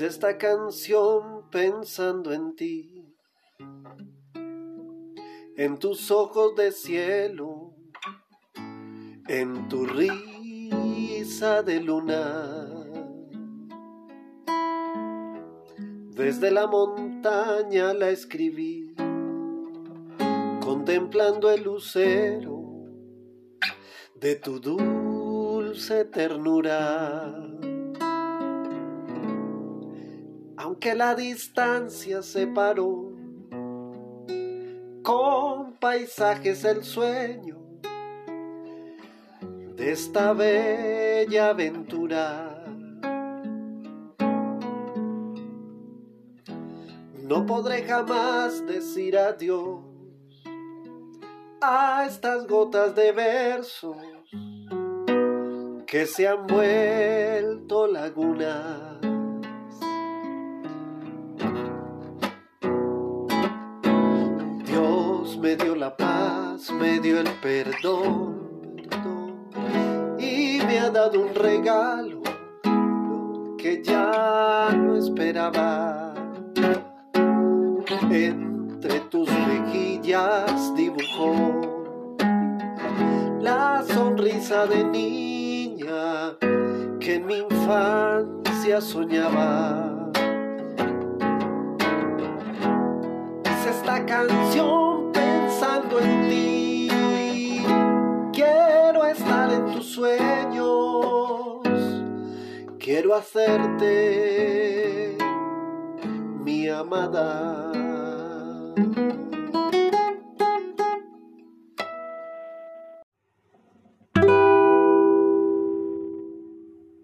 Esta canción pensando en ti, en tus ojos de cielo, en tu risa de luna. Desde la montaña la escribí, contemplando el lucero de tu dulce ternura. Aunque la distancia separó con paisajes el sueño de esta bella aventura. No podré jamás decir adiós a estas gotas de versos que se han vuelto lagunas. Me dio la paz, me dio el perdón, y me ha dado un regalo que ya no esperaba entre tus mejillas dibujó la sonrisa de niña que en mi infancia soñaba. Es esta canción en ti. Quiero estar en tus sueños. Quiero hacerte mi amada.